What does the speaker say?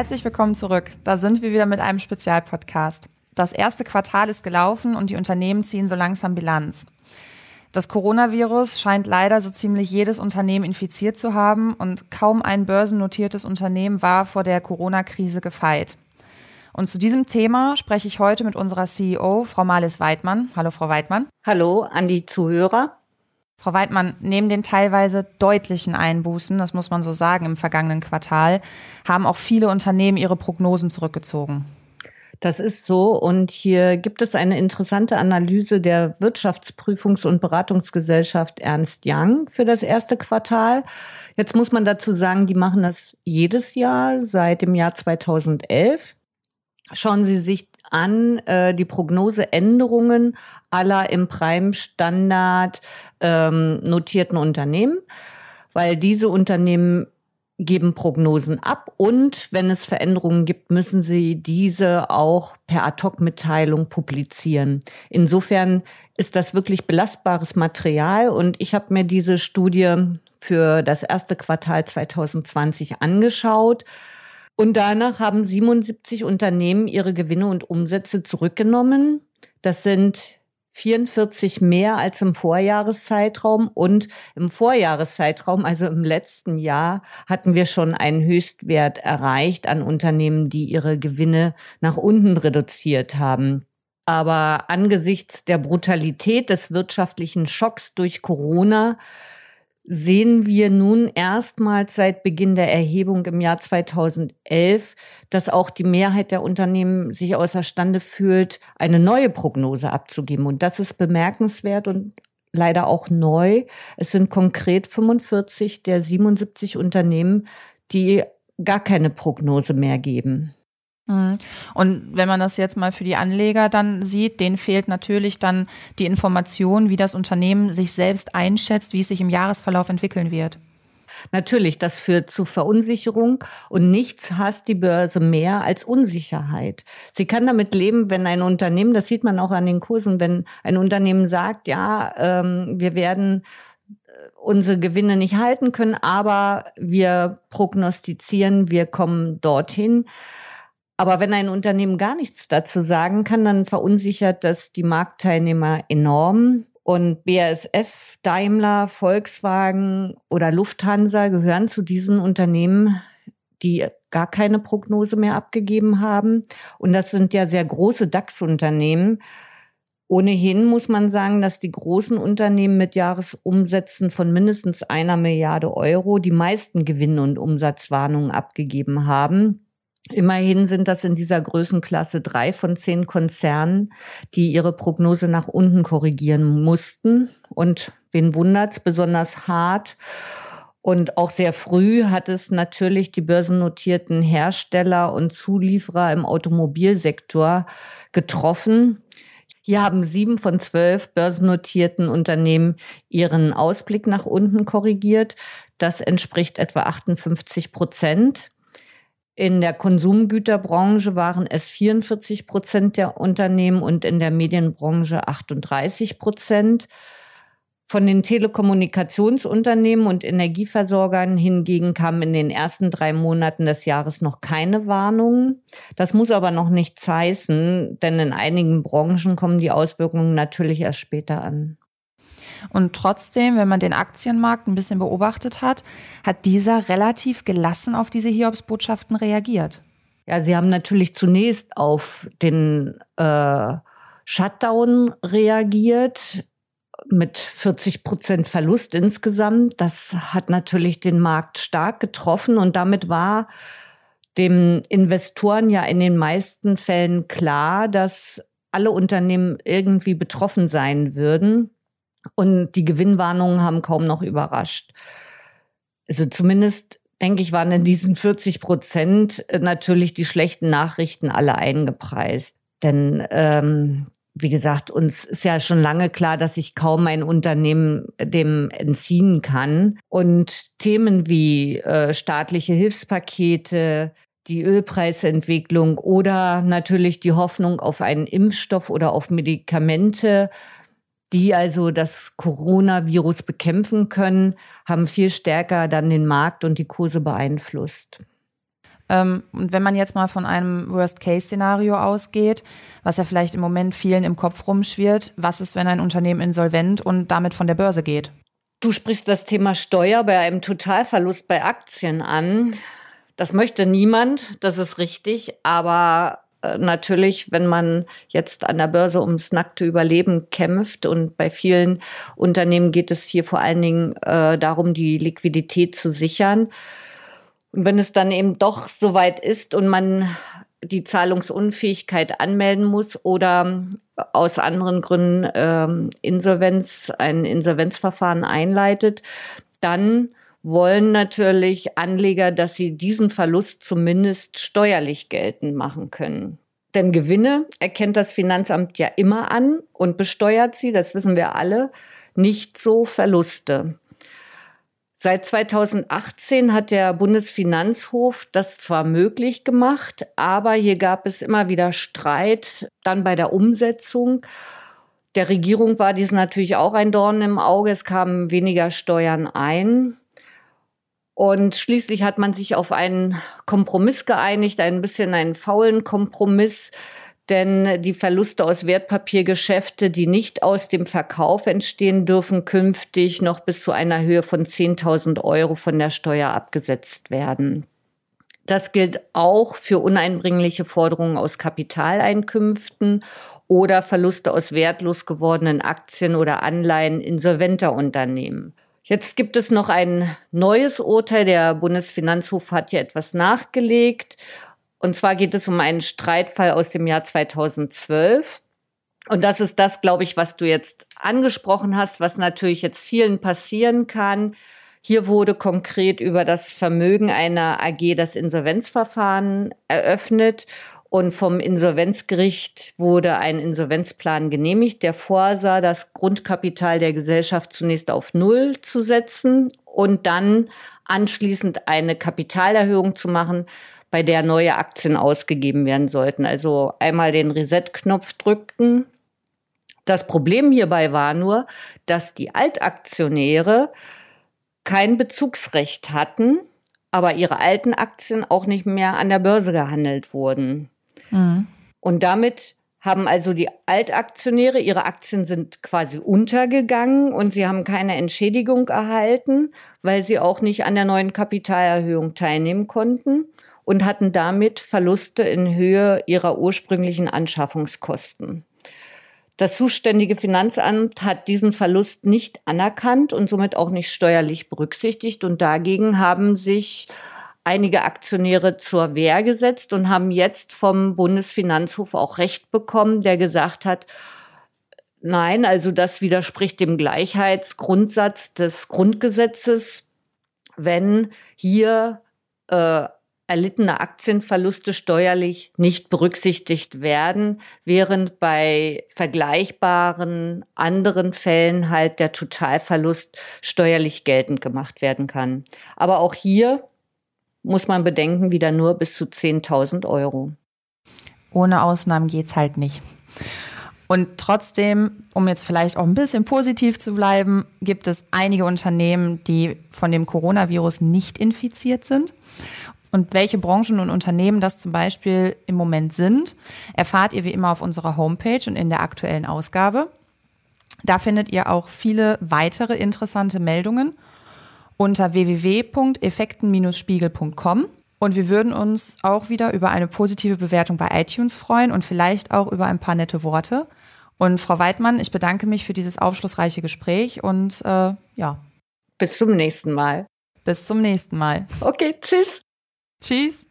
Herzlich willkommen zurück. Da sind wir wieder mit einem Spezialpodcast. Das erste Quartal ist gelaufen und die Unternehmen ziehen so langsam Bilanz. Das Coronavirus scheint leider so ziemlich jedes Unternehmen infiziert zu haben und kaum ein börsennotiertes Unternehmen war vor der Corona-Krise gefeit. Und zu diesem Thema spreche ich heute mit unserer CEO, Frau Marlis Weidmann. Hallo, Frau Weidmann. Hallo an die Zuhörer. Frau Weidmann, neben den teilweise deutlichen Einbußen, das muss man so sagen, im vergangenen Quartal, haben auch viele Unternehmen ihre Prognosen zurückgezogen. Das ist so. Und hier gibt es eine interessante Analyse der Wirtschaftsprüfungs- und Beratungsgesellschaft Ernst Young für das erste Quartal. Jetzt muss man dazu sagen, die machen das jedes Jahr seit dem Jahr 2011. Schauen Sie sich an äh, die Prognoseänderungen aller im Prime-Standard ähm, notierten Unternehmen, weil diese Unternehmen geben Prognosen ab und wenn es Veränderungen gibt, müssen sie diese auch per Ad-Hoc-Mitteilung publizieren. Insofern ist das wirklich belastbares Material und ich habe mir diese Studie für das erste Quartal 2020 angeschaut. Und danach haben 77 Unternehmen ihre Gewinne und Umsätze zurückgenommen. Das sind 44 mehr als im Vorjahreszeitraum und im Vorjahreszeitraum, also im letzten Jahr, hatten wir schon einen Höchstwert erreicht an Unternehmen, die ihre Gewinne nach unten reduziert haben. Aber angesichts der Brutalität des wirtschaftlichen Schocks durch Corona sehen wir nun erstmals seit Beginn der Erhebung im Jahr 2011, dass auch die Mehrheit der Unternehmen sich außerstande fühlt, eine neue Prognose abzugeben. Und das ist bemerkenswert und leider auch neu. Es sind konkret 45 der 77 Unternehmen, die gar keine Prognose mehr geben. Mhm. Und wenn man das jetzt mal für die Anleger dann sieht, denen fehlt natürlich dann die Information, wie das Unternehmen sich selbst einschätzt, wie es sich im Jahresverlauf entwickeln wird. Natürlich, das führt zu Verunsicherung und nichts hasst die Börse mehr als Unsicherheit. Sie kann damit leben, wenn ein Unternehmen, das sieht man auch an den Kursen, wenn ein Unternehmen sagt, ja, ähm, wir werden äh, unsere Gewinne nicht halten können, aber wir prognostizieren, wir kommen dorthin aber wenn ein Unternehmen gar nichts dazu sagen kann, dann verunsichert das die Marktteilnehmer enorm. Und BASF, Daimler, Volkswagen oder Lufthansa gehören zu diesen Unternehmen, die gar keine Prognose mehr abgegeben haben. Und das sind ja sehr große DAX-Unternehmen. Ohnehin muss man sagen, dass die großen Unternehmen mit Jahresumsätzen von mindestens einer Milliarde Euro die meisten Gewinn- und Umsatzwarnungen abgegeben haben. Immerhin sind das in dieser Größenklasse drei von zehn Konzernen, die ihre Prognose nach unten korrigieren mussten. Und wen wundert's, besonders hart und auch sehr früh hat es natürlich die börsennotierten Hersteller und Zulieferer im Automobilsektor getroffen. Hier haben sieben von zwölf börsennotierten Unternehmen ihren Ausblick nach unten korrigiert. Das entspricht etwa 58 Prozent. In der Konsumgüterbranche waren es 44 Prozent der Unternehmen und in der Medienbranche 38 Prozent. Von den Telekommunikationsunternehmen und Energieversorgern hingegen kamen in den ersten drei Monaten des Jahres noch keine Warnungen. Das muss aber noch nichts heißen, denn in einigen Branchen kommen die Auswirkungen natürlich erst später an. Und trotzdem, wenn man den Aktienmarkt ein bisschen beobachtet hat, hat dieser relativ gelassen auf diese Hiobsbotschaften reagiert. Ja, sie haben natürlich zunächst auf den äh, Shutdown reagiert mit 40 Prozent Verlust insgesamt. Das hat natürlich den Markt stark getroffen und damit war dem Investoren ja in den meisten Fällen klar, dass alle Unternehmen irgendwie betroffen sein würden. Und die Gewinnwarnungen haben kaum noch überrascht. Also zumindest, denke ich, waren in diesen 40 Prozent äh, natürlich die schlechten Nachrichten alle eingepreist. Denn ähm, wie gesagt, uns ist ja schon lange klar, dass sich kaum ein Unternehmen dem entziehen kann. Und Themen wie äh, staatliche Hilfspakete, die Ölpreisentwicklung oder natürlich die Hoffnung auf einen Impfstoff oder auf Medikamente die also das Coronavirus bekämpfen können, haben viel stärker dann den Markt und die Kurse beeinflusst. Ähm, und wenn man jetzt mal von einem Worst-Case-Szenario ausgeht, was ja vielleicht im Moment vielen im Kopf rumschwirrt, was ist, wenn ein Unternehmen insolvent und damit von der Börse geht? Du sprichst das Thema Steuer bei einem Totalverlust bei Aktien an. Das möchte niemand, das ist richtig, aber natürlich, wenn man jetzt an der Börse ums nackte Überleben kämpft und bei vielen Unternehmen geht es hier vor allen Dingen äh, darum, die Liquidität zu sichern. Und wenn es dann eben doch soweit ist und man die Zahlungsunfähigkeit anmelden muss oder aus anderen Gründen ähm, Insolvenz, ein Insolvenzverfahren einleitet, dann wollen natürlich Anleger, dass sie diesen Verlust zumindest steuerlich geltend machen können. Denn Gewinne erkennt das Finanzamt ja immer an und besteuert sie, das wissen wir alle, nicht so Verluste. Seit 2018 hat der Bundesfinanzhof das zwar möglich gemacht, aber hier gab es immer wieder Streit dann bei der Umsetzung. Der Regierung war dies natürlich auch ein Dorn im Auge. Es kamen weniger Steuern ein. Und schließlich hat man sich auf einen Kompromiss geeinigt, ein bisschen einen faulen Kompromiss, denn die Verluste aus Wertpapiergeschäfte, die nicht aus dem Verkauf entstehen, dürfen künftig noch bis zu einer Höhe von 10.000 Euro von der Steuer abgesetzt werden. Das gilt auch für uneinbringliche Forderungen aus Kapitaleinkünften oder Verluste aus wertlos gewordenen Aktien oder Anleihen insolventer Unternehmen. Jetzt gibt es noch ein neues Urteil. Der Bundesfinanzhof hat hier etwas nachgelegt. Und zwar geht es um einen Streitfall aus dem Jahr 2012. Und das ist das, glaube ich, was du jetzt angesprochen hast, was natürlich jetzt vielen passieren kann. Hier wurde konkret über das Vermögen einer AG das Insolvenzverfahren eröffnet und vom Insolvenzgericht wurde ein Insolvenzplan genehmigt, der vorsah, das Grundkapital der Gesellschaft zunächst auf Null zu setzen und dann anschließend eine Kapitalerhöhung zu machen, bei der neue Aktien ausgegeben werden sollten. Also einmal den Reset-Knopf drücken. Das Problem hierbei war nur, dass die Altaktionäre kein Bezugsrecht hatten, aber ihre alten Aktien auch nicht mehr an der Börse gehandelt wurden. Mhm. Und damit haben also die Altaktionäre, ihre Aktien sind quasi untergegangen und sie haben keine Entschädigung erhalten, weil sie auch nicht an der neuen Kapitalerhöhung teilnehmen konnten und hatten damit Verluste in Höhe ihrer ursprünglichen Anschaffungskosten. Das zuständige Finanzamt hat diesen Verlust nicht anerkannt und somit auch nicht steuerlich berücksichtigt. Und dagegen haben sich einige Aktionäre zur Wehr gesetzt und haben jetzt vom Bundesfinanzhof auch Recht bekommen, der gesagt hat, nein, also das widerspricht dem Gleichheitsgrundsatz des Grundgesetzes, wenn hier äh, erlittene Aktienverluste steuerlich nicht berücksichtigt werden, während bei vergleichbaren anderen Fällen halt der Totalverlust steuerlich geltend gemacht werden kann. Aber auch hier muss man bedenken, wieder nur bis zu 10.000 Euro. Ohne Ausnahmen geht's halt nicht. Und trotzdem, um jetzt vielleicht auch ein bisschen positiv zu bleiben, gibt es einige Unternehmen, die von dem Coronavirus nicht infiziert sind. Und welche Branchen und Unternehmen das zum Beispiel im Moment sind, erfahrt ihr wie immer auf unserer Homepage und in der aktuellen Ausgabe. Da findet ihr auch viele weitere interessante Meldungen unter www.effekten-spiegel.com. Und wir würden uns auch wieder über eine positive Bewertung bei iTunes freuen und vielleicht auch über ein paar nette Worte. Und Frau Weidmann, ich bedanke mich für dieses aufschlussreiche Gespräch und äh, ja. Bis zum nächsten Mal. Bis zum nächsten Mal. Okay, tschüss. Tschüss.